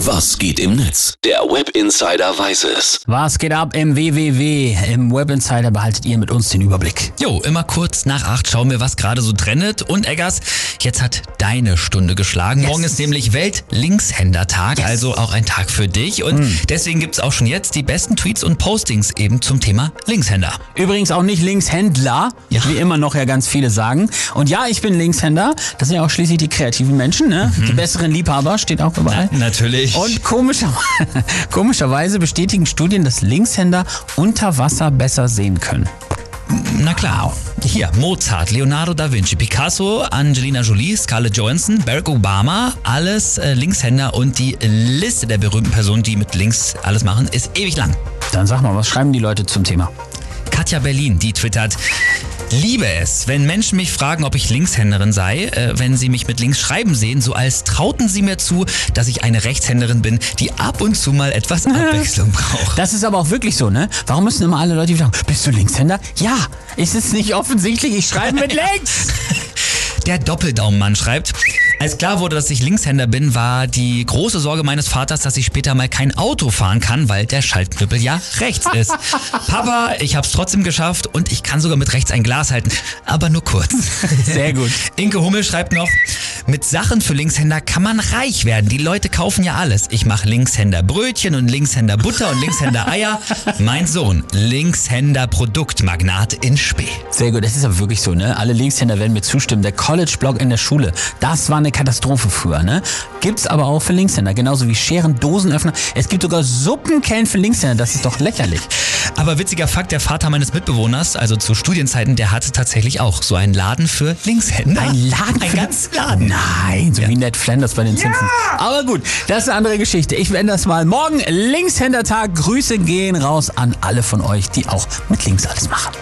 Was geht im Netz? Der Web Insider weiß es. Was geht ab im WWW? Im Web Insider behaltet ihr mit uns den Überblick. Jo, immer kurz nach acht schauen wir, was gerade so trendet. Und Eggers, jetzt hat deine Stunde geschlagen. Yes. Morgen ist nämlich Welt-Linkshänder-Tag, Yes. also auch ein Tag für dich. Und deswegen gibt's auch schon jetzt die besten Tweets und Postings eben zum Thema Linkshänder. Übrigens auch nicht Linkshändler, Ja. wie immer noch ja ganz viele sagen. Und ja, ich bin Linkshänder. Das sind ja auch schließlich die kreativen Menschen, ne? Die besseren Liebhaber, steht auch überall. Natürlich. Und komischer, komischerweise bestätigen Studien, dass Linkshänder unter Wasser besser sehen können. Na klar. Hier, Mozart, Leonardo da Vinci, Picasso, Angelina Jolie, Scarlett Johansson, Barack Obama, alles äh, Linkshänder und die Liste der berühmten Personen, die mit links alles machen, ist ewig lang. Dann sag mal, was schreiben die Leute zum Thema? Katja Berlin, die twittert, liebe es, wenn Menschen mich fragen, ob ich Linkshänderin sei, äh, wenn sie mich mit links schreiben sehen, so als trauten sie mir zu, dass ich eine Rechtshänderin bin, die ab und zu mal etwas Abwechslung braucht. Das ist aber auch wirklich so, ne? Warum müssen immer alle Leute sagen, bist du Linkshänder? Ja, ist es nicht offensichtlich, ich schreibe mit links. Der Doppeldaumenmann schreibt, als klar wurde, dass ich Linkshänder bin, war die große Sorge meines Vaters, dass ich später mal kein Auto fahren kann, weil der Schaltknüppel ja rechts ist. Papa, ich hab's trotzdem geschafft und ich kann sogar mit rechts ein Glas halten, aber nur kurz. Sehr gut. Inke Hummel schreibt noch, mit Sachen für Linkshänder kann man reich werden. Die Leute kaufen ja alles. Ich mache Linkshänder Brötchen und Linkshänder Butter und Linkshänder Eier. Mein Sohn, Linkshänder Produktmagnat in Spee. Sehr gut, das ist aber wirklich so, ne? Alle Linkshänder werden mir zustimmen. Der College-Blog in der Schule, das war eine Katastrophe früher, ne? Gibt's aber auch für Linkshänder, genauso wie Scheren, Dosenöffner. Es gibt sogar Suppenkellen für Linkshänder, das ist doch lächerlich. Aber witziger Fakt, der Vater meines Mitbewohners, also zu Studienzeiten, der hatte tatsächlich auch so einen Laden für Linkshänder. Ein Laden Ein für- ganzen Laden. Nein, so wie Ned Flanders bei den Simpsons. Aber gut, das ist eine andere Geschichte. Ich beende das mal. Morgen Linkshändertag. Grüße gehen raus an alle von euch, die auch mit links alles machen.